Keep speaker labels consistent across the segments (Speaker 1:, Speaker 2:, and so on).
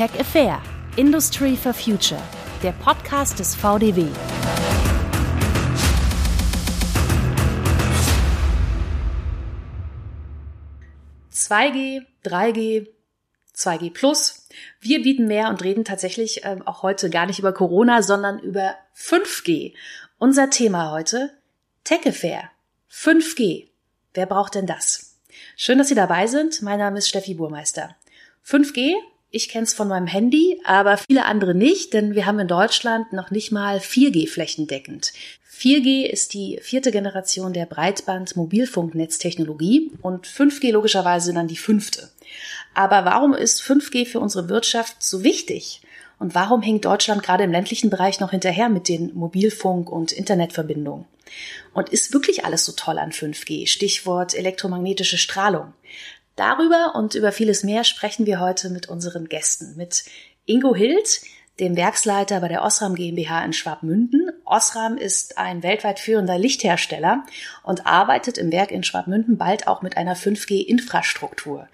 Speaker 1: Tech Affair. Industry for Future. Der Podcast des VDW.
Speaker 2: ...2G, 3G, 2G Plus. Wir bieten mehr und reden tatsächlich äh, auch heute gar nicht über Corona, sondern über 5G. Unser Thema heute Tech Affair. 5G. Wer braucht denn das? Schön, dass Sie dabei sind. Mein Name ist Steffi Burmeister. 5G, ich kenne es von meinem Handy, aber viele andere nicht, denn wir haben in Deutschland noch nicht mal 4G flächendeckend. 4G ist die vierte Generation der Breitband-Mobilfunknetztechnologie und 5G logischerweise dann die fünfte. Aber warum ist 5G für unsere Wirtschaft so wichtig? Und warum hängt Deutschland gerade im ländlichen Bereich noch hinterher mit den Mobilfunk- und Internetverbindungen? Und ist wirklich alles so toll an 5G? Stichwort elektromagnetische Strahlung. Darüber und über vieles mehr sprechen wir heute mit unseren Gästen. Mit Ingo Hild, dem Werksleiter bei der Osram GmbH in Schwabmünden. Osram ist ein weltweit führender Lichthersteller und arbeitet im Werk in Schwabmünden bald auch mit einer 5G-Infrastruktur.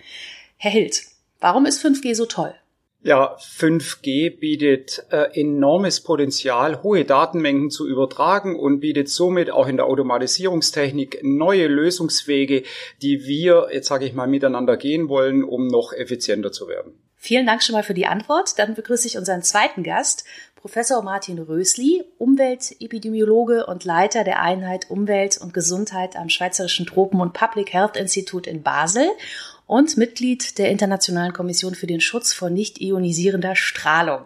Speaker 2: Herr Hild, warum ist 5G so toll?
Speaker 3: Ja, 5G bietet äh, enormes Potenzial, hohe Datenmengen zu übertragen und bietet somit auch in der Automatisierungstechnik neue Lösungswege, die wir, jetzt sage ich mal, miteinander gehen wollen, um noch effizienter zu werden.
Speaker 2: Vielen Dank schon mal für die Antwort. Dann begrüße ich unseren zweiten Gast, Professor Martin Rösli, Umweltepidemiologe und Leiter der Einheit Umwelt und Gesundheit am Schweizerischen Tropen- und Public Health Institut in Basel und Mitglied der Internationalen Kommission für den Schutz vor nicht ionisierender Strahlung.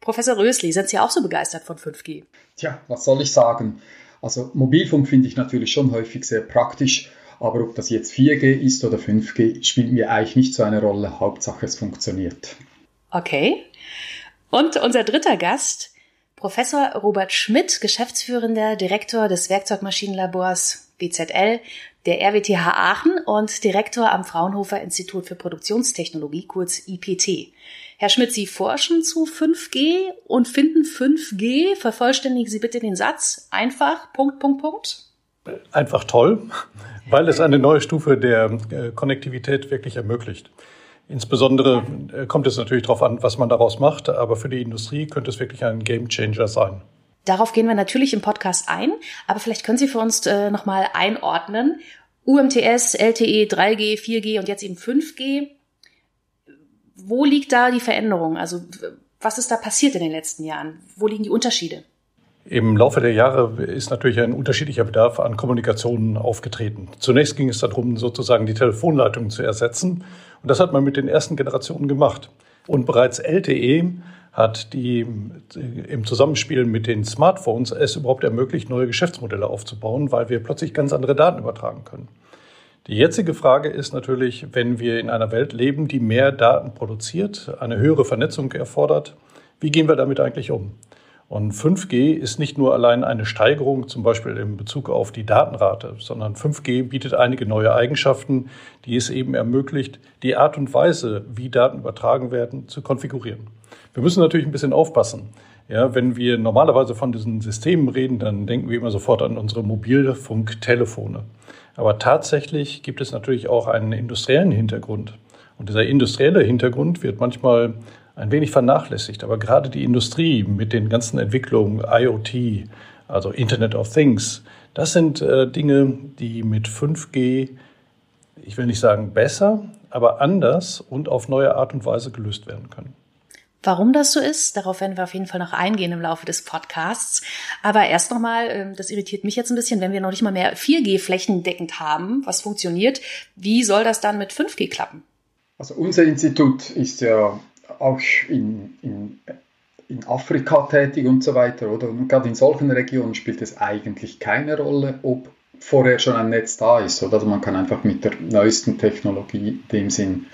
Speaker 2: Professor Rösli, sind Sie auch so begeistert von 5G?
Speaker 4: Tja, was soll ich sagen? Also Mobilfunk finde ich natürlich schon häufig sehr praktisch, aber ob das jetzt 4G ist oder 5G, spielt mir eigentlich nicht so eine Rolle. Hauptsache es funktioniert.
Speaker 2: Okay. Und unser dritter Gast, Professor Robert Schmidt, geschäftsführender Direktor des Werkzeugmaschinenlabors BZL der RWTH Aachen und Direktor am Fraunhofer Institut für Produktionstechnologie, kurz IPT. Herr Schmidt, Sie forschen zu 5G und finden 5G, vervollständigen Sie bitte den Satz, einfach, Punkt, Punkt, Punkt.
Speaker 5: Einfach toll, weil es eine neue Stufe der äh, Konnektivität wirklich ermöglicht. Insbesondere äh, kommt es natürlich darauf an, was man daraus macht, aber für die Industrie könnte es wirklich ein Gamechanger sein.
Speaker 2: Darauf gehen wir natürlich im Podcast ein, aber vielleicht können Sie für uns äh, nochmal einordnen. UMTS, LTE, 3G, 4G und jetzt eben 5G. Wo liegt da die Veränderung? Also was ist da passiert in den letzten Jahren? Wo liegen die Unterschiede?
Speaker 5: Im Laufe der Jahre ist natürlich ein unterschiedlicher Bedarf an Kommunikation aufgetreten. Zunächst ging es darum, sozusagen die Telefonleitungen zu ersetzen. Und das hat man mit den ersten Generationen gemacht. Und bereits LTE hat die im Zusammenspiel mit den Smartphones es überhaupt ermöglicht, neue Geschäftsmodelle aufzubauen, weil wir plötzlich ganz andere Daten übertragen können. Die jetzige Frage ist natürlich, wenn wir in einer Welt leben, die mehr Daten produziert, eine höhere Vernetzung erfordert, wie gehen wir damit eigentlich um? Und 5G ist nicht nur allein eine Steigerung, zum Beispiel in Bezug auf die Datenrate, sondern 5G bietet einige neue Eigenschaften, die es eben ermöglicht, die Art und Weise, wie Daten übertragen werden, zu konfigurieren. Wir müssen natürlich ein bisschen aufpassen. Ja, wenn wir normalerweise von diesen Systemen reden, dann denken wir immer sofort an unsere Mobilfunktelefone. Aber tatsächlich gibt es natürlich auch einen industriellen Hintergrund. Und dieser industrielle Hintergrund wird manchmal ein wenig vernachlässigt. Aber gerade die Industrie mit den ganzen Entwicklungen IoT, also Internet of Things, das sind äh, Dinge, die mit 5G, ich will nicht sagen besser, aber anders und auf neue Art und Weise gelöst werden können.
Speaker 2: Warum das so ist, darauf werden wir auf jeden Fall noch eingehen im Laufe des Podcasts. Aber erst nochmal, ähm, das irritiert mich jetzt ein bisschen, wenn wir noch nicht mal mehr 4G flächendeckend haben, was funktioniert, wie soll das dann mit 5G klappen?
Speaker 4: Also unser Institut ist ja auch in, in, in Afrika tätig und so weiter, oder? Und gerade in solchen Regionen spielt es eigentlich keine Rolle, ob vorher schon ein Netz da ist, oder? Also man kann einfach mit der neuesten Technologie in dem Sinn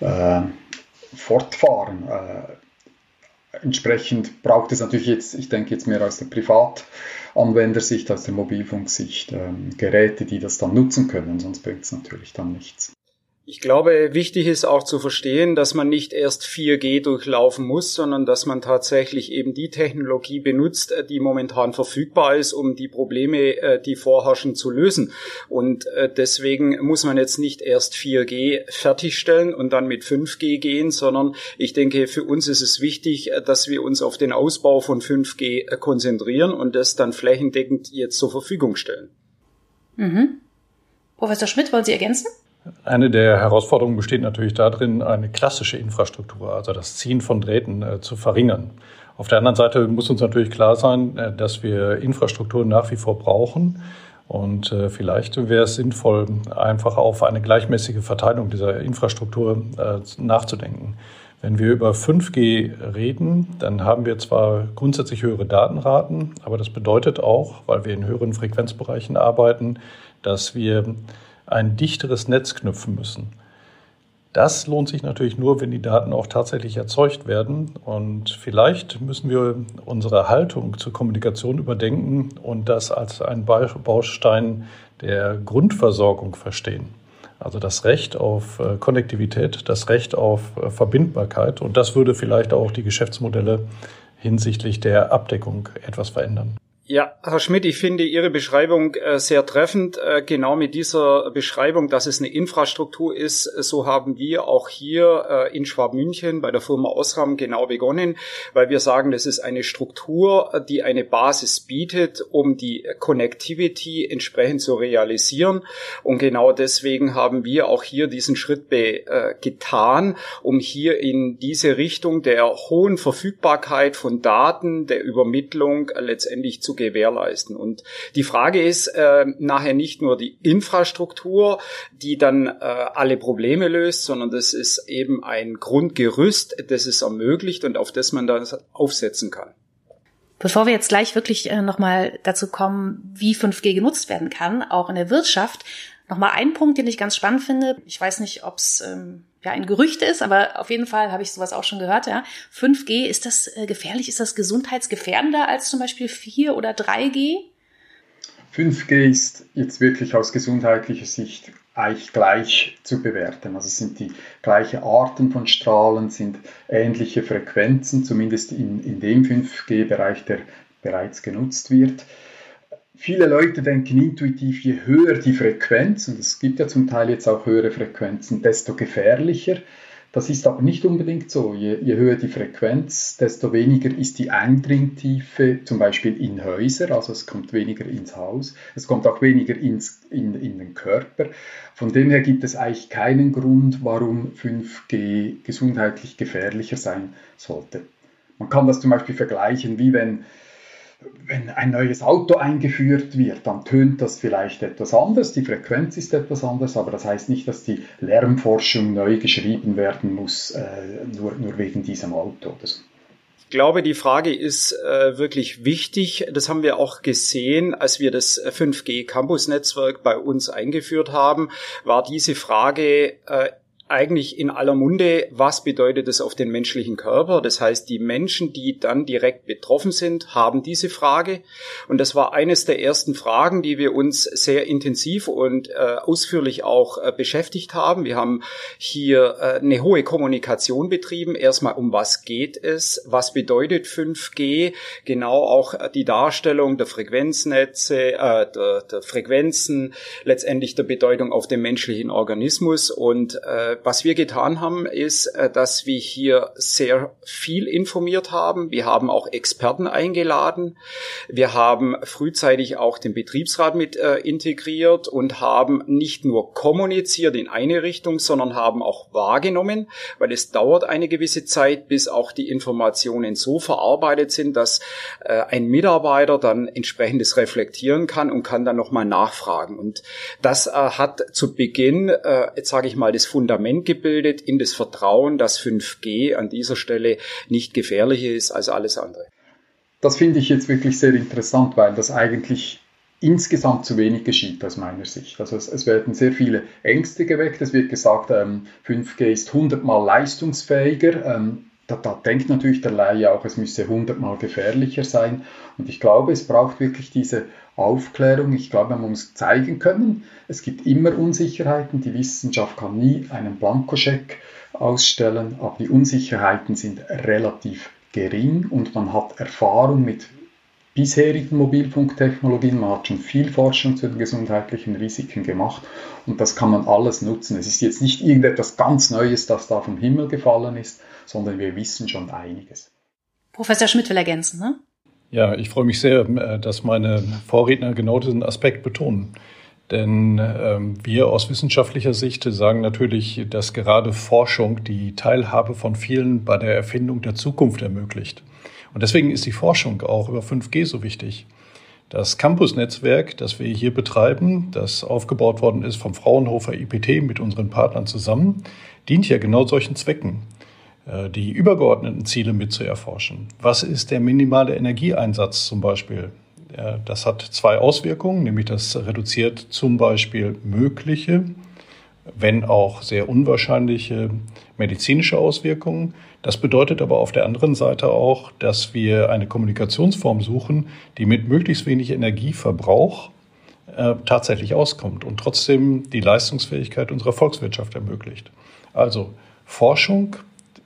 Speaker 4: äh, fortfahren. Äh, entsprechend braucht es natürlich jetzt, ich denke jetzt mehr aus der Privatanwendersicht, aus der Mobilfunksicht, ähm, Geräte, die das dann nutzen können, sonst bringt es natürlich dann nichts.
Speaker 3: Ich glaube, wichtig ist auch zu verstehen, dass man nicht erst 4G durchlaufen muss, sondern dass man tatsächlich eben die Technologie benutzt, äh, die momentan verfügbar ist, um die Probleme, äh, die vorherrschen, zu lösen. Und äh, deswegen muss man jetzt nicht erst 4G fertigstellen und dann mit 5G gehen, sondern ich denke, für uns ist es wichtig, dass wir uns auf den Ausbau von 5G konzentrieren und das dann flächendeckend jetzt zur Verfügung stellen.
Speaker 2: Mhm. Professor Schmidt, wollen Sie ergänzen?
Speaker 5: Eine der Herausforderungen besteht natürlich darin, eine klassische Infrastruktur, also das Ziehen von Drähten, äh, zu verringern. Auf der anderen Seite muss uns natürlich klar sein, äh, dass wir Infrastruktur nach wie vor brauchen. Und äh, vielleicht wäre es sinnvoll, einfach auf eine gleichmäßige Verteilung dieser Infrastruktur nachzudenken. Wenn wir über 5G reden, dann haben wir zwar grundsätzlich höhere Datenraten, aber das bedeutet auch, weil wir in höheren Frequenzbereichen arbeiten, dass wir ein dichteres Netz knüpfen müssen. Das lohnt sich natürlich nur, wenn die Daten auch tatsächlich erzeugt werden. Und vielleicht müssen wir unsere Haltung zur Kommunikation überdenken und das als einen Baustein der Grundversorgung verstehen. Also das Recht auf äh, Konnektivität, das Recht auf äh, Verbindbarkeit. Und das würde vielleicht auch die Geschäftsmodelle hinsichtlich der Abdeckung etwas verändern.
Speaker 3: Ja, Herr Schmidt, ich finde Ihre Beschreibung äh, sehr treffend. Äh, genau mit dieser Beschreibung, dass es eine Infrastruktur ist, so haben wir auch hier äh, in Schwabmünchen bei der Firma Osram genau begonnen, weil wir sagen, das ist eine Struktur, die eine Basis bietet, um die Connectivity entsprechend zu realisieren. Und genau deswegen haben wir auch hier diesen Schritt getan, um hier in diese Richtung der hohen Verfügbarkeit von Daten, der Übermittlung letztendlich zu gewährleisten. Und die Frage ist äh, nachher nicht nur die Infrastruktur, die dann äh, alle Probleme löst, sondern das ist eben ein Grundgerüst, das es ermöglicht und auf das man das aufsetzen kann.
Speaker 2: Bevor wir jetzt gleich wirklich äh, nochmal dazu kommen, wie 5G genutzt werden kann, auch in der Wirtschaft, nochmal ein Punkt, den ich ganz spannend finde. Ich weiß nicht, ob es ähm, ja ein Gerücht ist, aber auf jeden Fall habe ich sowas auch schon gehört. Ja, 5G ist das äh, gefährlich? Ist das gesundheitsgefährdender als zum Beispiel 4 oder 3G?
Speaker 4: 5G ist jetzt wirklich aus gesundheitlicher Sicht eigentlich gleich zu bewerten. Also es sind die gleichen Arten von Strahlen, sind ähnliche Frequenzen, zumindest in, in dem 5G-Bereich, der bereits genutzt wird. Viele Leute denken intuitiv, je höher die Frequenz, und es gibt ja zum Teil jetzt auch höhere Frequenzen, desto gefährlicher. Das ist aber nicht unbedingt so. Je, je, höher die Frequenz, desto weniger ist die Eindringtiefe, zum Beispiel in Häuser, also es kommt weniger ins Haus, es kommt auch weniger ins, in, in den Körper. Von dem her gibt es eigentlich keinen Grund, warum 5G gesundheitlich gefährlicher sein sollte. Man kann das zum Beispiel vergleichen, wie wenn wenn ein neues Auto eingeführt wird, dann tönt das vielleicht etwas anders, die Frequenz ist etwas anders, aber das heißt nicht, dass die Lärmforschung neu geschrieben werden muss, äh, nur, nur wegen diesem Auto oder so.
Speaker 3: Ich glaube, die Frage ist äh, wirklich wichtig. Das haben wir auch gesehen, als wir das 5G Campus Netzwerk bei uns eingeführt haben, war diese Frage äh, eigentlich in aller Munde, was bedeutet es auf den menschlichen Körper? Das heißt, die Menschen, die dann direkt betroffen sind, haben diese Frage. Und das war eines der ersten Fragen, die wir uns sehr intensiv und äh, ausführlich auch äh, beschäftigt haben. Wir haben hier äh, eine hohe Kommunikation betrieben. Erstmal, um was geht es? Was bedeutet 5G? Genau auch äh, die Darstellung der Frequenznetze, äh, der, der Frequenzen, letztendlich der Bedeutung auf den menschlichen Organismus und äh, was wir getan haben, ist, äh, dass wir hier sehr viel informiert haben. Wir haben auch Experten eingeladen. Wir haben frühzeitig auch den Betriebsrat mit äh, integriert und haben nicht nur kommuniziert in eine Richtung, sondern haben auch wahrgenommen, weil es dauert eine gewisse Zeit, bis auch die Informationen so verarbeitet sind, dass äh, ein Mitarbeiter dann entsprechendes reflektieren kann und kann dann nochmal nachfragen. Und das hat zu Beginn, jetzt sage ich mal, das Fundament Fundament gebildet in das Vertrauen, dass 5G an dieser Stelle nicht gefährlicher ist als alles andere.
Speaker 4: Das finde ich jetzt wirklich sehr interessant, weil das eigentlich insgesamt zu wenig geschieht aus meiner Sicht. Also es, es werden sehr viele Ängste geweckt. Es wird gesagt, ähm, 5G ist hundertmal leistungsfähiger. Ähm, da, da denkt natürlich der Laie auch, es müsse hundertmal gefährlicher sein. Und ich glaube, es braucht wirklich diese Aufklärung. Ich glaube, man muss zeigen können, es gibt immer Unsicherheiten. Die Wissenschaft kann nie einen Blankoscheck ausstellen, aber die Unsicherheiten sind relativ gering und man hat Erfahrung mit bisherigen Mobilfunktechnologien. Man hat schon viel Forschung zu den gesundheitlichen Risiken gemacht und das kann man alles nutzen. Es ist jetzt nicht irgendetwas ganz Neues, das da vom Himmel gefallen ist, sondern wir wissen schon einiges.
Speaker 2: Professor Schmidt will ergänzen, ne?
Speaker 5: Ja, ich freue mich sehr, äh, dass meine Vorredner genau diesen Aspekt betonen. Denn ähm, wir aus wissenschaftlicher Sicht sagen natürlich, dass gerade Forschung die Teilhabe von vielen bei der Erfindung der Zukunft ermöglicht. Und deswegen ist die Forschung auch über 5G so wichtig. Das Campus-Netzwerk, das wir hier betreiben, das aufgebaut worden ist vom Fraunhofer IPT mit unseren Partnern zusammen, dient ja genau solchen Zwecken. Äh, die übergeordneten Ziele mit zu erforschen. Was ist der minimale Energieeinsatz zum Beispiel? Das hat zwei Auswirkungen, nämlich das reduziert zum Beispiel mögliche, wenn auch sehr unwahrscheinliche medizinische Auswirkungen. Das bedeutet aber auf der anderen Seite auch, dass wir eine Kommunikationsform suchen, die mit möglichst wenig Energieverbrauch äh, tatsächlich auskommt und trotzdem die Leistungsfähigkeit unserer Volkswirtschaft ermöglicht. Also Forschung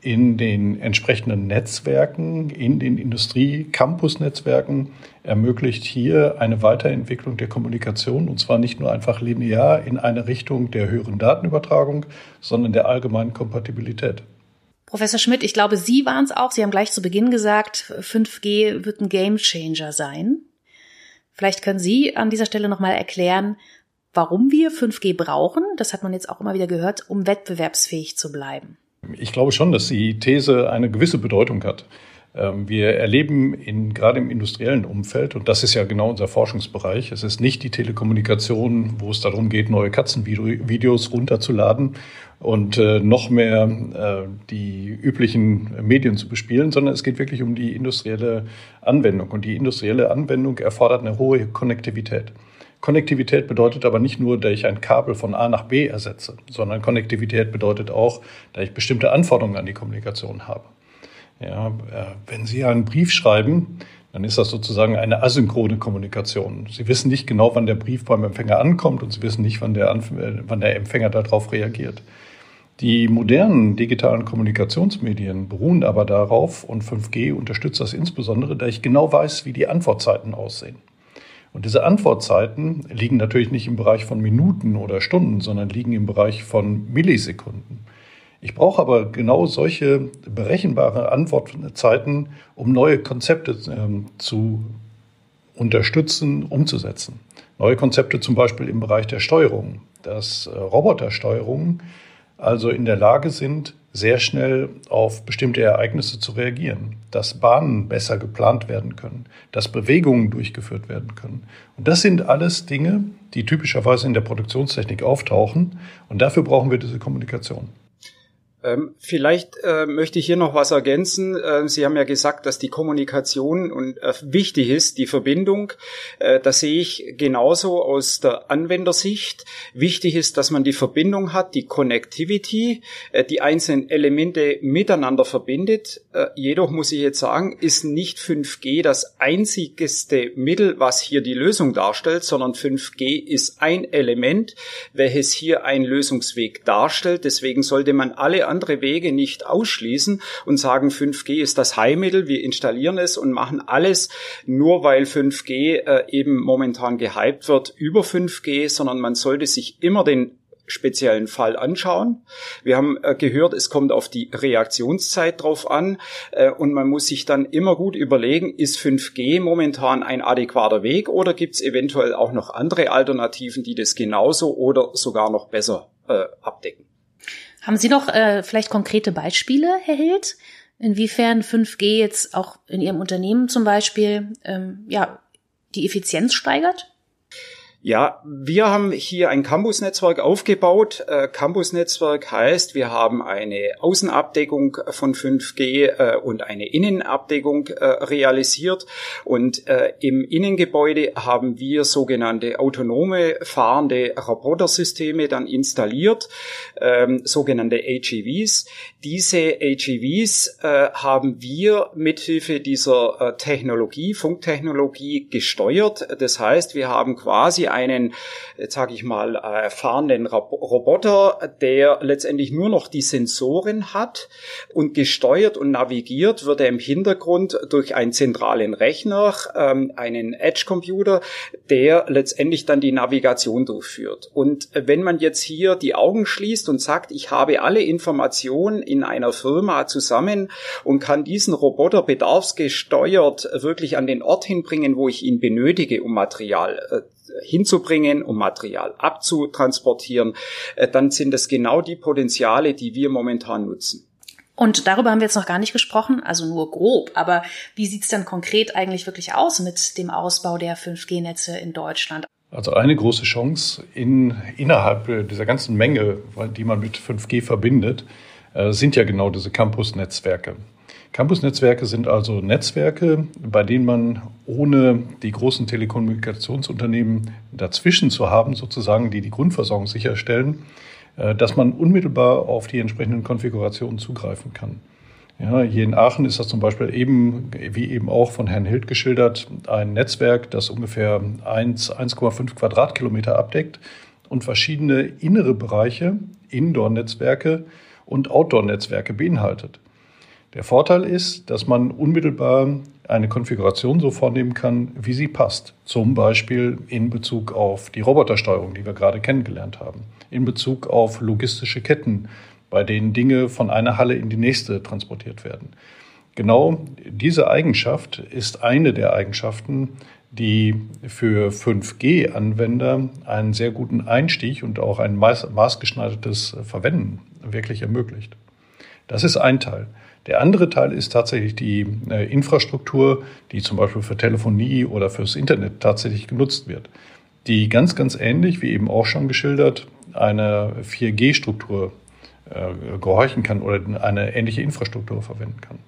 Speaker 5: in den entsprechenden Netzwerken, in den Industrie-Campus-Netzwerken ermöglicht hier eine Weiterentwicklung der Kommunikation und zwar nicht nur einfach linear in eine Richtung der höheren Datenübertragung, sondern der allgemeinen Kompatibilität.
Speaker 2: Professor Schmidt, ich glaube, Sie waren es auch. Sie haben gleich zu Beginn gesagt, 5G wird ein Gamechanger sein. Vielleicht können Sie an dieser Stelle nochmal erklären, warum wir 5G brauchen. Das hat man jetzt auch immer wieder gehört, um wettbewerbsfähig zu bleiben.
Speaker 5: Ich glaube schon, dass die These eine gewisse Bedeutung hat. Ähm, wir erleben in, gerade im industriellen Umfeld, und das ist ja genau unser Forschungsbereich, es ist nicht die Telekommunikation, wo es darum geht, neue Katzenvideos runterzuladen und äh, noch mehr äh, die üblichen Medien zu bespielen, sondern es geht wirklich um die industrielle Anwendung. Und die industrielle Anwendung erfordert eine hohe Konnektivität. Konnektivität bedeutet aber nicht nur, dass ich ein Kabel von A nach B ersetze, sondern Konnektivität bedeutet auch, dass ich bestimmte Anforderungen an die Kommunikation habe. Ja, äh, wenn Sie einen Brief schreiben, dann ist das sozusagen eine asynchrone Kommunikation. Sie wissen nicht genau, wann der Brief beim Empfänger ankommt und Sie wissen nicht, wann der, Anf äh, wann der Empfänger darauf reagiert. Die modernen digitalen Kommunikationsmedien beruhen aber darauf, und 5G unterstützt das insbesondere, da ich genau weiß, wie die Antwortzeiten aussehen. Und diese Antwortzeiten liegen natürlich nicht im Bereich von Minuten oder Stunden, sondern liegen im Bereich von Millisekunden. Ich brauche aber genau solche berechenbare Antwortzeiten, um neue Konzepte ähm, zu unterstützen, umzusetzen. Neue Konzepte zum Beispiel im Bereich der Steuerung, dass äh, Robotersteuerungen also in der Lage sind, sehr schnell auf bestimmte Ereignisse zu reagieren, dass Bahnen besser geplant werden können, dass Bewegungen durchgeführt werden können. Und das sind alles Dinge, die typischerweise in der Produktionstechnik auftauchen. Und dafür brauchen wir diese Kommunikation.
Speaker 3: Ähm, vielleicht äh, möchte ich hier noch was ergänzen. Äh, Sie haben ja gesagt, dass die Kommunikation äh, wichtig ist, die Verbindung. Äh, das sehe ich genauso aus der Anwendersicht. Wichtig ist, dass man die Verbindung hat, die Connectivity, die einzelnen Elemente miteinander verbindet. Jedoch muss ich jetzt sagen, ist nicht 5G das einzigste Mittel, was hier die Lösung darstellt, sondern 5G ist ein Element, welches hier einen Lösungsweg darstellt. Deswegen sollte man alle andere Wege nicht ausschließen und sagen, 5G ist das Heilmittel, wir installieren es und machen alles nur, weil 5G äh, eben momentan gehypt wird über 5G, sondern man sollte sich immer den speziellen Fall anschauen. Wir haben äh, gehört, es kommt auf die Reaktionszeit drauf an äh, und man muss sich dann immer gut überlegen, ist 5G momentan ein adäquater Weg oder gibt es eventuell auch noch andere Alternativen, die das genauso oder sogar noch besser äh, abdecken.
Speaker 2: Haben Sie noch äh, vielleicht konkrete Beispiele, Herr Hild, inwiefern 5G jetzt auch in Ihrem Unternehmen zum Beispiel ähm, ja, die Effizienz steigert?
Speaker 3: Ja, wir haben hier ein Campus-Netzwerk aufgebaut. Äh, Campus-Netzwerk heißt, wir haben eine Außenabdeckung von 5G äh, und eine Innenabdeckung äh, realisiert. Und im Innengebäude haben wir sogenannte autonome fahrende Robotersysteme dann installiert, ähm, sogenannte AGVs. Diese AGVs äh, haben wir mithilfe dieser äh, Technologie, Funktechnologie gesteuert. Das heißt, wir haben quasi einen, jetzt sage ich mal, äh, fahrenden Roboter, der letztendlich nur noch die Sensoren hat und gesteuert und navigiert wird er im Hintergrund durch einen zentralen Rechner, ähm, einen Edge-Computer, der letztendlich dann die Navigation durchführt. Und wenn man jetzt hier die Augen schließt und sagt, ich habe alle Informationen in einer Firma zusammen und kann diesen Roboter bedarfsgesteuert wirklich an den Ort hinbringen, wo ich ihn benötige, um Material äh, hinzubringen, um Material abzutransportieren, äh, dann sind es genau die Potenziale, die wir momentan nutzen.
Speaker 2: Und darüber haben wir jetzt noch gar nicht gesprochen, also nur grob. Aber wie sieht's denn konkret eigentlich wirklich aus mit dem Ausbau der 5G-Netze in Deutschland?
Speaker 5: Also eine große Chance in, innerhalb dieser ganzen Menge, die man mit 5G verbindet, äh, sind ja genau diese Campus-Netzwerke. Campus-Netzwerke sind also Netzwerke, bei denen man ohne die großen Telekommunikationsunternehmen dazwischen zu haben, sozusagen, die die Grundversorgung sicherstellen, äh, dass man unmittelbar auf die entsprechenden Konfigurationen zugreifen kann. Ja, hier in Aachen ist das zum Beispiel eben, wie eben auch von Herrn Hild geschildert, ein Netzwerk, das ungefähr 1,5 Quadratkilometer abdeckt und verschiedene innere Bereiche, Indoor-Netzwerke und Outdoor-Netzwerke beinhaltet. Der Vorteil ist, dass man unmittelbar eine Konfiguration so vornehmen kann, wie sie passt. Zum Beispiel in Bezug auf die Robotersteuerung, die wir gerade kennengelernt haben. In Bezug auf logistische Ketten, bei denen Dinge von einer Halle in die nächste transportiert werden. Genau diese Eigenschaft ist eine der Eigenschaften, die für 5G-Anwender einen sehr guten Einstieg und auch ein maßgeschneidertes Verwenden wirklich ermöglicht. Das ist ein Teil. Der andere Teil ist tatsächlich die äh, Infrastruktur, die zum Beispiel für Telefonie oder fürs Internet tatsächlich genutzt wird, die ganz, ganz ähnlich, wie eben auch schon geschildert, eine 4G-Struktur äh, gehorchen kann oder eine ähnliche Infrastruktur verwenden kann.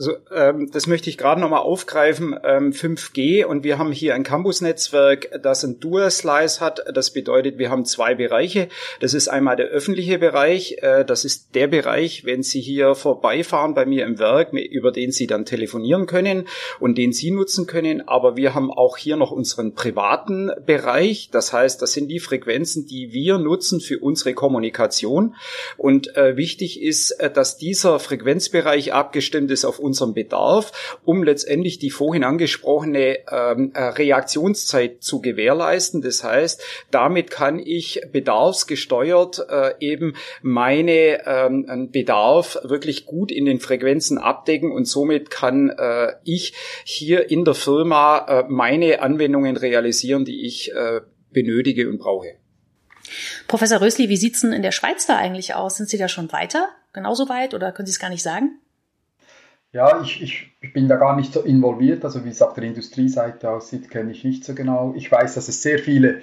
Speaker 3: Also, ähm, das möchte ich gerade nochmal aufgreifen. Ähm, 5G und wir haben hier ein Campus-Netzwerk, das ein Dual-Slice hat. Das bedeutet, wir haben zwei Bereiche. Das ist einmal der öffentliche Bereich. Äh, das ist der Bereich, wenn Sie hier vorbeifahren bei mir im Werk, über den Sie dann telefonieren können und den Sie nutzen können. Aber wir haben auch hier noch unseren privaten Bereich. Das heißt, das sind die Frequenzen, die wir nutzen für unsere Kommunikation. Und äh, wichtig ist, äh, dass dieser Frequenzbereich abgestimmt ist auf unserem Bedarf, um letztendlich die vorhin angesprochene ähm, äh, Reaktionszeit zu gewährleisten. Das heißt, damit kann ich bedarfsgesteuert äh, eben meine ähm, Bedarf wirklich gut in den Frequenzen abdecken und somit kann äh, ich hier in der Firma meine Anwendungen realisieren, die ich benötige und brauche.
Speaker 2: Professor Rösli, wie sieht's denn in der Schweiz da eigentlich aus? Sind Sie da schon weiter? Genauso weit oder können Sie es gar nicht sagen?
Speaker 4: Ja, ich, ich, bin da gar nicht so involviert. Also wie es auf der Industrieseite aussieht, kenne ich nicht so genau. Ich weiß, dass es sehr viele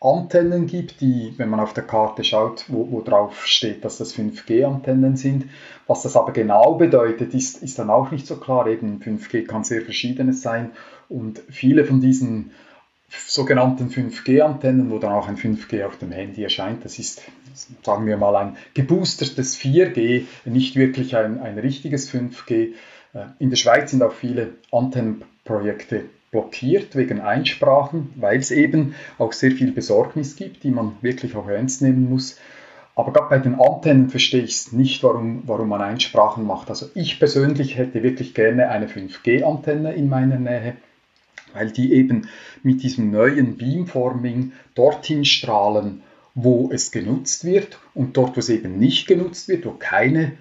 Speaker 4: Antennen gibt, die, wenn man auf der Karte schaut, wo, wo drauf steht, dass das 5G-Antennen sind. Was das aber genau bedeutet, ist, ist dann auch nicht so klar. Eben 5G kann sehr verschiedenes sein und viele von diesen sogenannten 5G-Antennen, wo dann auch ein 5G auf dem Handy erscheint. Das ist, sagen wir mal, ein geboostertes 4G, nicht wirklich ein, ein richtiges 5G. Äh, in der Schweiz sind auch viele Antennenprojekte blockiert wegen Einsprachen, weil es eben auch sehr viel Besorgnis gibt, die man wirklich auch ernst nehmen muss. Aber gerade bei den Antennen verstehe ich es nicht, warum, warum man Einsprachen macht. Also ich persönlich hätte wirklich gerne eine 5G-Antenne in meiner Nähe weil die eben mit diesem neuen Beamforming dorthin strahlen, wo es genutzt wird und dort, wo es eben nicht genutzt wird, wo keine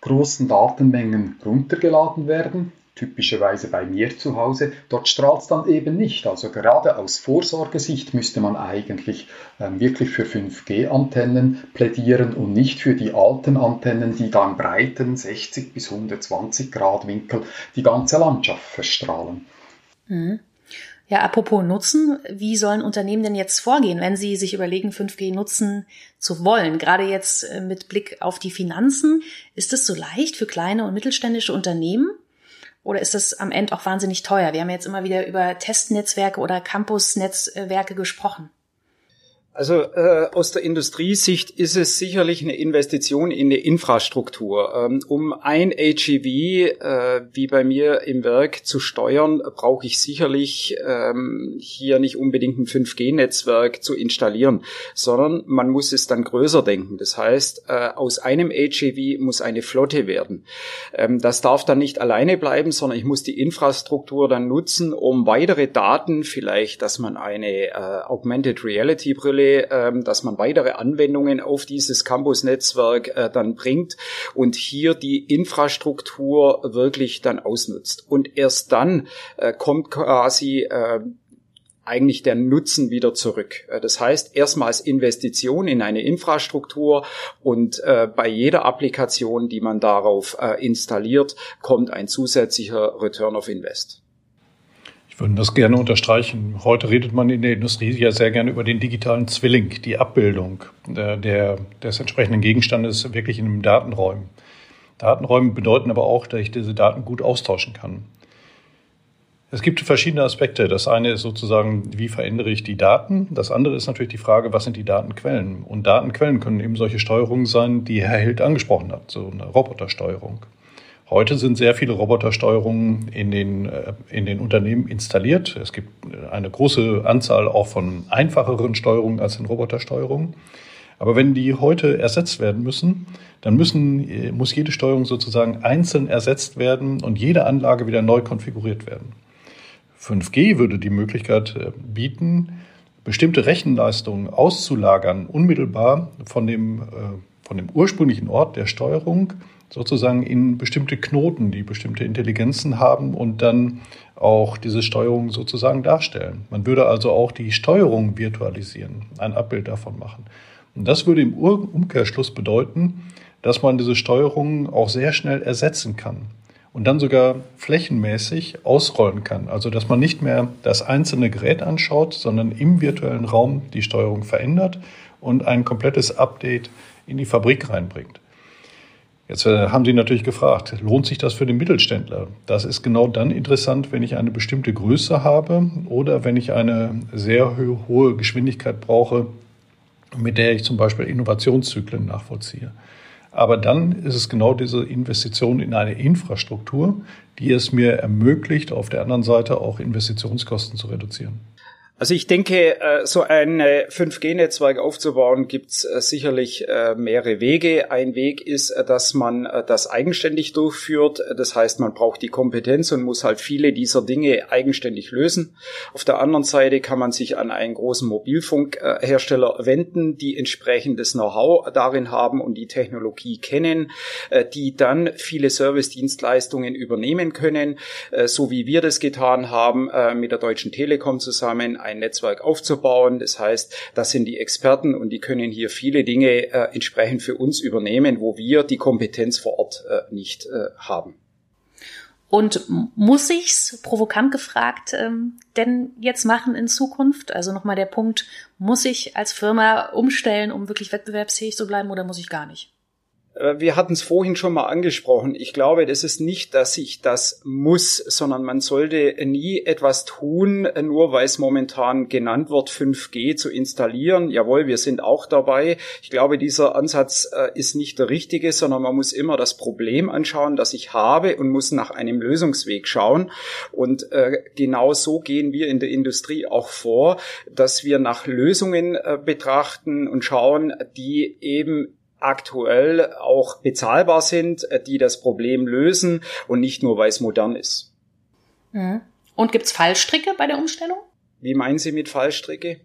Speaker 4: großen Datenmengen runtergeladen werden, typischerweise bei mir zu Hause, dort strahlt es dann eben nicht. Also gerade aus Vorsorgesicht müsste man eigentlich ähm, wirklich für 5G-Antennen plädieren und nicht für die alten Antennen, die da im breiten 60 bis 120 Grad Winkel die ganze Landschaft verstrahlen.
Speaker 2: Mhm. Ja, apropos Nutzen, wie sollen Unternehmen denn jetzt vorgehen, wenn sie sich überlegen, 5G nutzen zu wollen? Gerade jetzt äh, mit Blick auf die Finanzen, ist es so leicht für kleine und mittelständische Unternehmen? Oder ist das am Ende auch wahnsinnig teuer? Wir haben jetzt immer wieder über Testnetzwerke oder Campusnetzwerke gesprochen.
Speaker 3: Also äh, aus der Industriesicht ist es sicherlich eine Investition in eine Infrastruktur. Ähm, um ein AGV äh, wie bei mir im Werk zu steuern, brauche ich sicherlich ähm, hier nicht unbedingt ein 5G-Netzwerk zu installieren, sondern man muss es dann größer denken. Das heißt, äh, aus einem AGV muss eine Flotte werden. Ähm, das darf dann nicht alleine bleiben, sondern ich muss die Infrastruktur dann nutzen, um weitere Daten, vielleicht, dass man eine äh, Augmented Reality Brille Schnittstelle, ähm, dass man weitere Anwendungen auf dieses Campus-Netzwerk äh, dann bringt und hier die Infrastruktur wirklich dann ausnutzt. Und erst dann äh, kommt quasi äh, eigentlich der Nutzen wieder zurück. Das heißt, erstmals Investition in eine Infrastruktur und bei jeder Applikation, die man darauf installiert, kommt ein zusätzlicher Return of Invest.
Speaker 5: Ich würde das gerne unterstreichen. Heute redet man in der Industrie ja sehr gerne über den digitalen Zwilling, die Abbildung der, der, des entsprechenden Gegenstandes wirklich in einem Datenräumen. Datenräume bedeuten aber auch, dass ich diese Daten gut austauschen kann. Es gibt verschiedene Aspekte. Das eine ist sozusagen, wie verändere ich die Daten? Das andere ist natürlich die Frage, was sind die Datenquellen? Und Datenquellen können eben solche Steuerungen sein, die Herr Hild angesprochen hat, so eine Robotersteuerung. Heute sind sehr viele Robotersteuerungen in den, äh, in den Unternehmen installiert. Es gibt eine große Anzahl auch von einfacheren Steuerungen als in Robotersteuerungen. Aber wenn die heute ersetzt werden müssen, dann müssen, äh, muss jede Steuerung sozusagen einzeln ersetzt werden und jede Anlage wieder neu konfiguriert werden. 5G würde die Möglichkeit äh, bieten, bestimmte Rechenleistungen auszulagern, unmittelbar von dem, von dem ursprünglichen Ort der Steuerung sozusagen in bestimmte Knoten, die bestimmte Intelligenzen haben und dann auch diese Steuerung sozusagen darstellen. Man würde also auch die Steuerung virtualisieren, ein Abbild davon machen. Und das würde im Umkehrschluss bedeuten, dass man diese Steuerung auch sehr schnell ersetzen kann und dann sogar flächenmäßig ausrollen kann. Also dass man nicht mehr das einzelne Gerät anschaut, sondern im virtuellen Raum die Steuerung verändert und ein komplettes Update in die Fabrik reinbringt. Jetzt äh, haben Sie natürlich gefragt, lohnt sich das für den Mittelständler? Das ist genau dann interessant, wenn ich eine bestimmte Größe habe oder wenn ich eine sehr hohe Geschwindigkeit brauche, mit der ich zum Beispiel Innovationszyklen nachvollziehe. Aber dann ist es genau diese Investition in eine Infrastruktur, die es mir ermöglicht, auf der anderen Seite auch Investitionskosten zu reduzieren.
Speaker 3: Also ich denke, äh, so ein 5G-Netzwerk aufzubauen, gibt's äh, sicherlich äh, mehrere Wege. Ein Weg ist, dass man das eigenständig durchführt. Das heißt, man braucht die Kompetenz und muss halt viele dieser Dinge eigenständig lösen. Auf der anderen Seite kann man sich an einen großen Mobilfunkhersteller wenden, die entsprechendes Know-how darin haben und die Technologie kennen, die dann viele Service-Dienstleistungen übernehmen können, so wie wir das getan haben mit der Deutschen Telekom zusammen ein Netzwerk aufzubauen. Das heißt, das sind die Experten und die können hier viele Dinge äh, entsprechend für uns übernehmen, wo wir die Kompetenz vor Ort äh, nicht äh, haben.
Speaker 2: Und muss ich's, provokant gefragt, ähm, denn jetzt machen in Zukunft? Also nochmal der Punkt, muss ich als Firma umstellen, um wirklich wettbewerbsfähig zu bleiben oder muss ich gar nicht?
Speaker 3: Äh, wir hatten es vorhin schon mal angesprochen. Ich glaube, das ist nicht, dass ich das muss, sondern man sollte nie etwas tun, nur weil es momentan genannt wird, 5G zu installieren. Jawohl, wir sind auch dabei. Ich glaube, dieser Ansatz äh, ist nicht der richtige, sondern man muss immer das Problem anschauen, das ich habe und muss nach einem Lösungsweg schauen. Und äh, genau so gehen wir in der Industrie auch vor, dass wir nach Lösungen betrachten und schauen, die eben aktuell auch bezahlbar sind, äh, die das Problem lösen und nicht nur, weil es modern ist.
Speaker 2: Mhm. Und gibt's Fallstricke bei der Umstellung?
Speaker 3: Wie meinen Sie mit Fallstricke?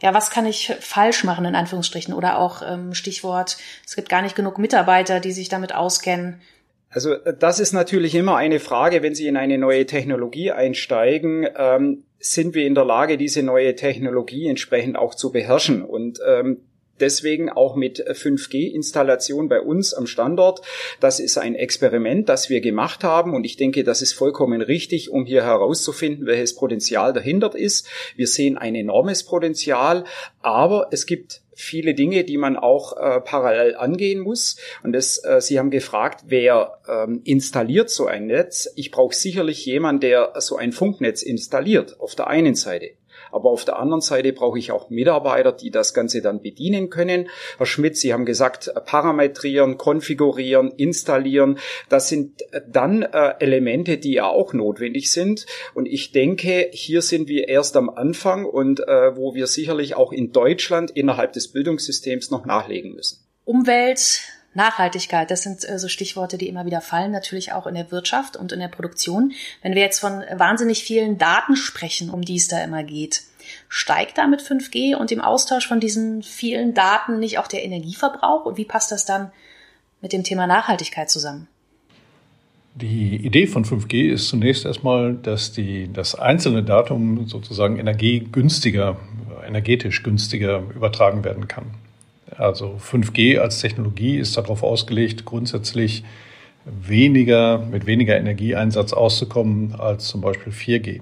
Speaker 2: Ja, was kann ich falsch machen in Anführungsstrichen? Oder auch ähm, Stichwort, es gibt gar nicht genug Mitarbeiter, die sich damit auskennen.
Speaker 3: Also äh, das ist natürlich immer eine Frage, wenn Sie in eine neue Technologie einsteigen. Ähm, sind wir in der Lage, diese neue Technologie entsprechend auch zu beherrschen? Und ähm, deswegen auch mit 5G-Installation bei uns am Standort. Das ist ein Experiment, das wir gemacht haben und ich denke, das ist vollkommen richtig, um hier herauszufinden, welches Potenzial dahinter ist. Wir sehen ein enormes Potenzial, aber es gibt viele Dinge, die man auch äh, parallel angehen muss. Und das, äh, Sie haben gefragt, wer ähm, installiert so ein Netz? Ich brauche sicherlich jemand, der so ein Funknetz installiert, auf der einen Seite. Aber auf der anderen Seite brauche ich auch Mitarbeiter, die das Ganze dann bedienen können. Herr Schmidt, Sie haben gesagt, parametrieren, konfigurieren, installieren. Das sind dann äh, Elemente, die ja auch notwendig sind. Und ich denke, hier sind wir erst am Anfang und äh, wo wir sicherlich auch in Deutschland innerhalb des Bildungssystems noch nachlegen müssen.
Speaker 2: Umwelt, Nachhaltigkeit, das sind äh, so Stichworte, die immer wieder fallen, natürlich auch in der Wirtschaft und in der Produktion. Wenn wir jetzt von wahnsinnig vielen Daten sprechen, um die es da immer geht, steigt da mit 5G und dem Austausch von diesen vielen Daten nicht auch der Energieverbrauch? Und wie passt das dann mit dem Thema Nachhaltigkeit zusammen?
Speaker 5: Die Idee von 5G ist zunächst erstmal, dass die, das einzelne Datum sozusagen energiegünstiger, energetisch günstiger übertragen werden kann. Also 5G als Technologie ist darauf ausgelegt, grundsätzlich weniger, mit weniger Energieeinsatz auszukommen als zum Beispiel 4G.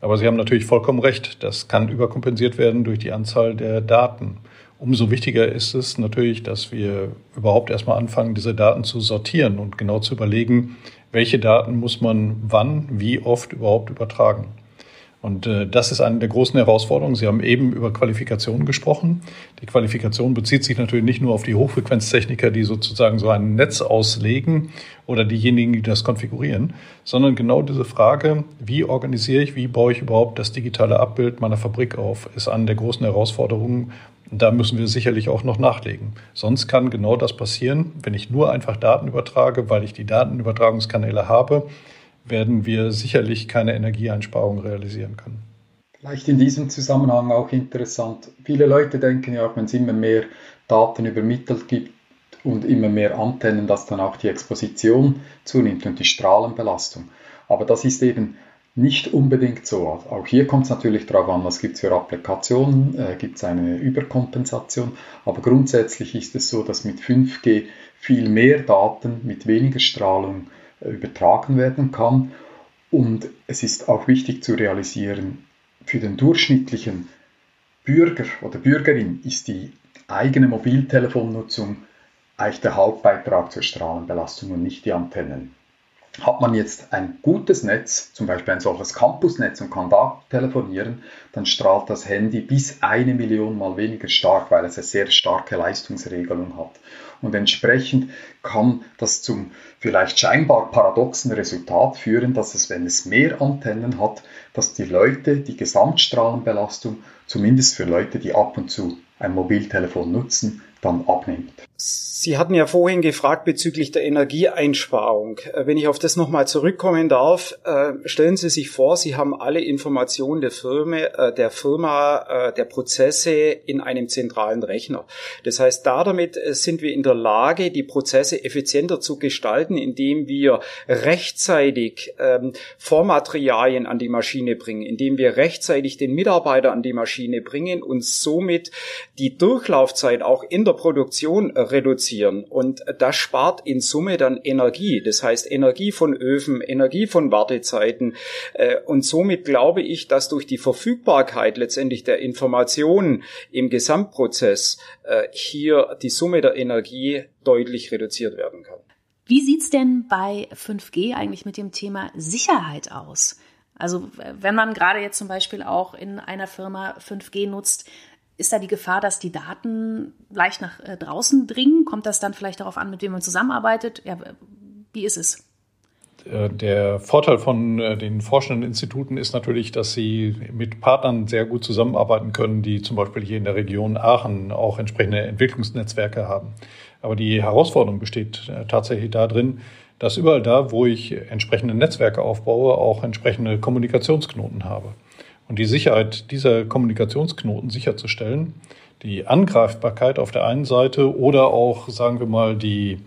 Speaker 5: Aber Sie haben natürlich vollkommen recht, das kann überkompensiert werden durch die Anzahl der Daten. Umso wichtiger ist es natürlich, dass wir überhaupt erstmal anfangen, diese Daten zu sortieren und genau zu überlegen, welche Daten muss man wann, wie oft überhaupt übertragen. Und äh, das ist eine der großen Herausforderungen. Sie haben eben über Qualifikation gesprochen. Die Qualifikation bezieht sich natürlich nicht nur auf die Hochfrequenztechniker, die sozusagen so ein Netz auslegen oder diejenigen, die das konfigurieren, sondern genau diese Frage, wie organisiere ich, wie baue ich überhaupt das digitale Abbild meiner Fabrik auf, ist eine der großen Herausforderungen. Da müssen wir sicherlich auch noch nachlegen. Sonst kann genau das passieren, wenn ich nur einfach Daten übertrage, weil ich die Datenübertragungskanäle habe werden wir sicherlich keine Energieeinsparung realisieren können.
Speaker 4: Vielleicht in diesem Zusammenhang auch interessant. Viele Leute denken ja, wenn es immer mehr Daten übermittelt gibt und immer mehr Antennen, dass dann auch die Exposition zunimmt und die Strahlenbelastung. Aber das ist eben nicht unbedingt so. Auch hier kommt es natürlich darauf an, was gibt es für Applikationen, äh, gibt es eine Überkompensation. Aber grundsätzlich ist es so, dass mit 5G viel mehr Daten mit weniger Strahlung übertragen werden kann. Und es ist auch wichtig zu realisieren, für den durchschnittlichen Bürger oder Bürgerin ist die eigene Mobiltelefonnutzung eigentlich der Hauptbeitrag zur Strahlenbelastung und nicht die Antennen. Hat man jetzt ein gutes Netz, zum Beispiel ein solches Campusnetz und kann da telefonieren, dann strahlt das Handy bis eine Million mal weniger stark, weil es eine sehr starke Leistungsregelung hat. Und entsprechend kann das zum vielleicht scheinbar paradoxen Resultat führen, dass es, wenn es mehr Antennen hat, dass die Leute die Gesamtstrahlenbelastung, zumindest für Leute, die ab und zu ein Mobiltelefon nutzen, dann abnimmt.
Speaker 3: Sie hatten ja vorhin gefragt bezüglich der Energieeinsparung. Äh, wenn ich auf das nochmal zurückkommen darf, äh, stellen Sie sich vor, Sie haben alle Informationen der Firma, äh, der Firma, der Prozesse in einem zentralen Rechner. Das heißt, damit sind wir in der Lage, die Prozesse effizienter zu gestalten, indem wir rechtzeitig ähm, Vormaterialien an die Maschine bringen, indem wir rechtzeitig den Mitarbeiter an die Maschine bringen und somit die Durchlaufzeit auch in der Produktion reduzieren. Und das spart in Summe dann Energie. Das heißt Energie von Öfen, Energie von Wartezeiten. Äh, und somit glaube ich, dass durch die Verfügbarkeit letztendlich der Informationen im Gesamtprozess äh, hier die Summe der Energie deutlich reduziert werden kann.
Speaker 2: Wie sieht's denn bei 5G eigentlich mit dem Thema Sicherheit aus? Also wenn man gerade jetzt zum Beispiel auch in einer Firma 5G nutzt, ist da die Gefahr, dass die Daten leicht nach äh, draußen dringen? Kommt das dann vielleicht darauf an, mit wem man zusammenarbeitet? Ja, wie ist es?
Speaker 5: Äh, der Vorteil von äh, den forschenden Instituten ist natürlich, dass sie mit Partnern sehr gut zusammenarbeiten können, die zum Beispiel hier in der Region Aachen auch entsprechende Entwicklungsnetzwerke haben. Aber die Herausforderung besteht tatsächlich darin, dass überall da, wo ich entsprechende Netzwerke aufbaue, auch entsprechende Kommunikationsknoten habe. Und die Sicherheit dieser Kommunikationsknoten sicherzustellen, die Angreifbarkeit auf der einen Seite oder auch, sagen wir mal, die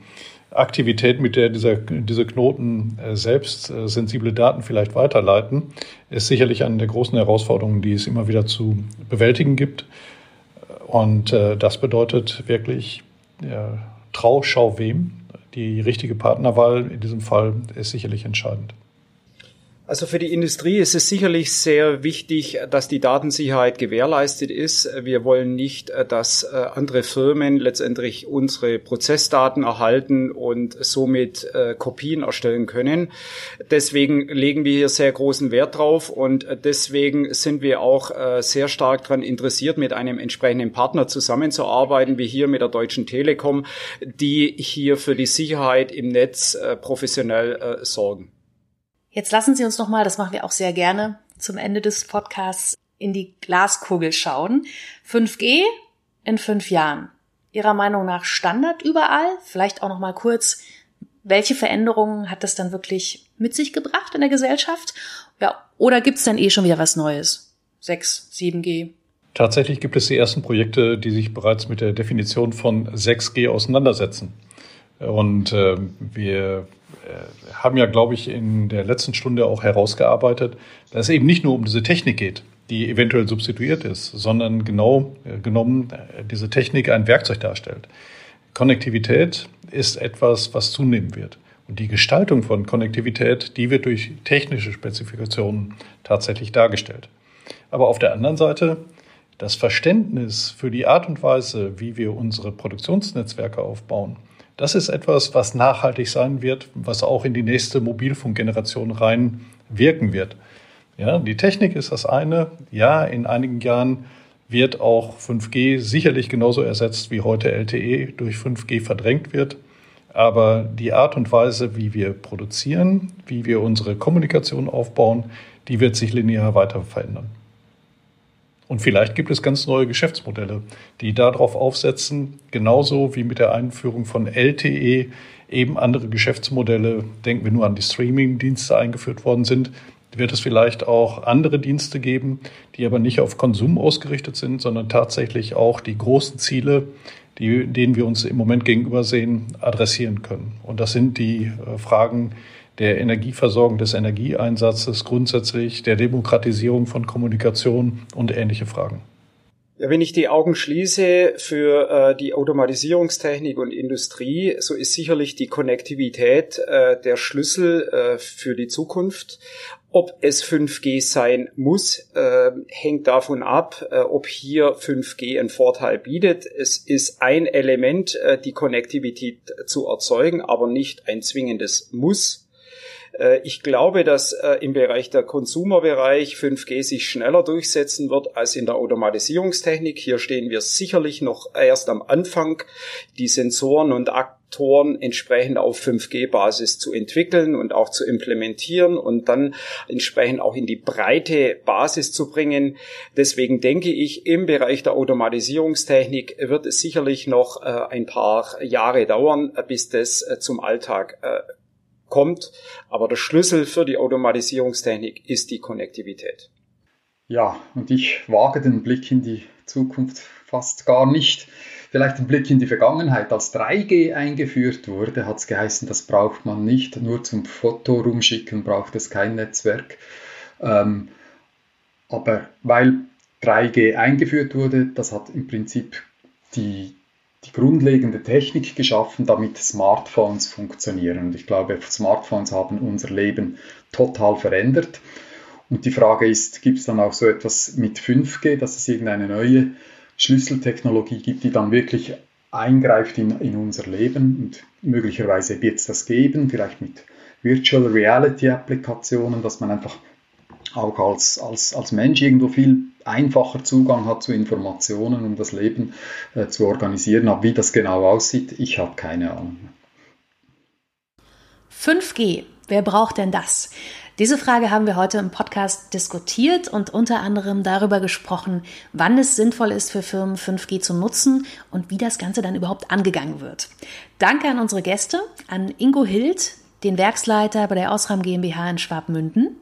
Speaker 5: Aktivität, mit der dieser, diese Knoten äh, selbst äh, sensible Daten vielleicht weiterleiten, ist sicherlich eine der großen Herausforderungen, die es immer wieder zu bewältigen gibt. Und äh, das bedeutet wirklich ja, Trau, schau wem. Die richtige Partnerwahl in diesem Fall ist sicherlich entscheidend.
Speaker 3: Also für die Industrie ist es sicherlich sehr wichtig, dass die Datensicherheit gewährleistet ist. Wir wollen nicht, äh, dass äh, andere Firmen letztendlich unsere Prozessdaten erhalten und somit äh, Kopien erstellen können. Deswegen legen wir hier sehr großen Wert drauf und deswegen sind wir auch sehr stark daran interessiert, mit einem entsprechenden Partner zusammenzuarbeiten, wie hier mit der Deutschen Telekom, die hier für die Sicherheit im Netz professionell sorgen.
Speaker 2: Jetzt lassen Sie uns noch mal, das machen wir auch sehr gerne, zum Ende des Podcasts in die Glaskugel schauen. 5G in fünf Jahren. Ihrer Meinung nach Standard überall? Vielleicht auch noch mal kurz, welche Veränderungen hat das dann wirklich mit sich gebracht in der Gesellschaft? Ja, oder gibt's dann eh schon wieder was Neues? 6, 7G?
Speaker 5: Tatsächlich gibt es die ersten Projekte, die sich bereits mit der Definition von 6G auseinandersetzen. Und äh, wir haben ja, glaube ich, in der letzten Stunde auch herausgearbeitet, dass es eben nicht nur um diese Technik geht, die eventuell substituiert ist, sondern genau äh, genommen äh, diese Technik ein Werkzeug darstellt. Konnektivität ist etwas, was zunehmen wird. Und die Gestaltung von Konnektivität, die wird durch technische Spezifikationen tatsächlich dargestellt. Aber auf der anderen Seite das Verständnis für die Art und Weise, wie wir unsere Produktionsnetzwerke aufbauen, das ist etwas, was nachhaltig sein wird, was auch in die nächste Mobilfunkgeneration rein wirken wird. Ja, die Technik ist das eine. Ja, in einigen Jahren wird auch 5G sicherlich genauso ersetzt wie heute LTE durch 5G verdrängt wird. Aber die Art und Weise, wie wir produzieren, wie wir unsere Kommunikation aufbauen, die wird sich linear weiter verändern. Und vielleicht gibt es ganz neue Geschäftsmodelle, die darauf aufsetzen, genauso wie mit der Einführung von LTE eben andere Geschäftsmodelle, denken wir nur an die Streaming-Dienste eingeführt worden sind, wird es vielleicht auch andere Dienste geben, die aber nicht auf Konsum ausgerichtet sind, sondern tatsächlich auch die großen Ziele, die, denen wir uns im Moment gegenüber sehen, adressieren können. Und das sind die äh, Fragen der Energieversorgung, des Energieeinsatzes grundsätzlich, der Demokratisierung von Kommunikation und ähnliche Fragen.
Speaker 3: Ja, wenn ich die Augen schließe für äh, die Automatisierungstechnik und Industrie, so ist sicherlich die Konnektivität äh, der Schlüssel äh, für die Zukunft. Ob es 5G sein muss, äh, hängt davon ab, äh, ob hier 5G einen Vorteil bietet. Es ist ein Element, äh, die Konnektivität zu erzeugen, aber nicht ein zwingendes Muss. Äh, ich glaube, dass äh, im Bereich der Konsumerbereich 5G sich schneller durchsetzen wird als in der Automatisierungstechnik. Hier stehen wir sicherlich noch erst am Anfang, die Sensoren und Aktoren entsprechend auf 5G-Basis zu entwickeln und auch zu implementieren und dann entsprechend auch in die breite Basis zu bringen. Deswegen denke ich, im Bereich der Automatisierungstechnik wird es sicherlich noch äh, ein paar Jahre dauern, bis das zum Alltag kommt. Aber der Schlüssel für die Automatisierungstechnik ist die Konnektivität.
Speaker 4: Ja, und ich wage den Blick in die Zukunft fast gar nicht. Vielleicht ein Blick in die Vergangenheit. Als 3G eingeführt wurde, hat es geheißen, das braucht man nicht. Nur zum Foto rumschicken braucht es kein Netzwerk. Ähm, aber weil 3G eingeführt wurde, das hat im Prinzip die die grundlegende Technik geschaffen, damit Smartphones funktionieren. Und ich glaube, Smartphones haben unser Leben total verändert. Und die Frage ist, gibt es dann auch so etwas mit 5G, dass es irgendeine neue Schlüsseltechnologie gibt, die dann wirklich eingreift in, in unser Leben und möglicherweise wird es das geben, vielleicht mit Virtual Reality Applikationen, dass man einfach auch als, als, als Mensch irgendwo viel einfacher Zugang hat zu Informationen, um das Leben äh, zu organisieren. Aber wie das genau aussieht, ich habe keine Ahnung.
Speaker 2: 5G, wer braucht denn das? Diese Frage haben wir heute im Podcast diskutiert und unter anderem darüber gesprochen, wann es sinnvoll ist für Firmen 5G zu nutzen und wie das Ganze dann überhaupt angegangen wird. Danke an unsere Gäste, an Ingo Hild, den Werksleiter bei der Ausram GmbH in Schwabmünden,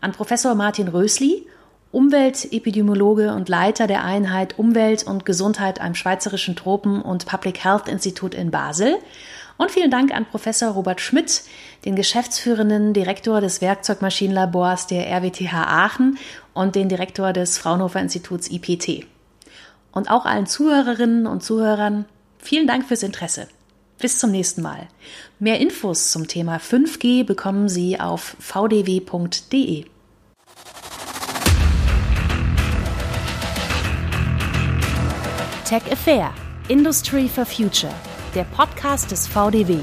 Speaker 2: an Professor Martin Rösli, Umweltepidemiologe und Leiter der Einheit Umwelt und Gesundheit am Schweizerischen Tropen- und Public Health Institut in Basel. Und vielen Dank an Professor Robert Schmidt, den geschäftsführenden Direktor des Werkzeugmaschinenlabors der RWTH Aachen und den Direktor des Fraunhofer Instituts IPT. Und auch allen Zuhörerinnen und Zuhörern vielen Dank fürs Interesse. Bis zum nächsten Mal. Mehr Infos zum Thema 5G bekommen Sie auf vdw.de.
Speaker 1: Tech Affair, Industry for Future, der Podcast des VDW.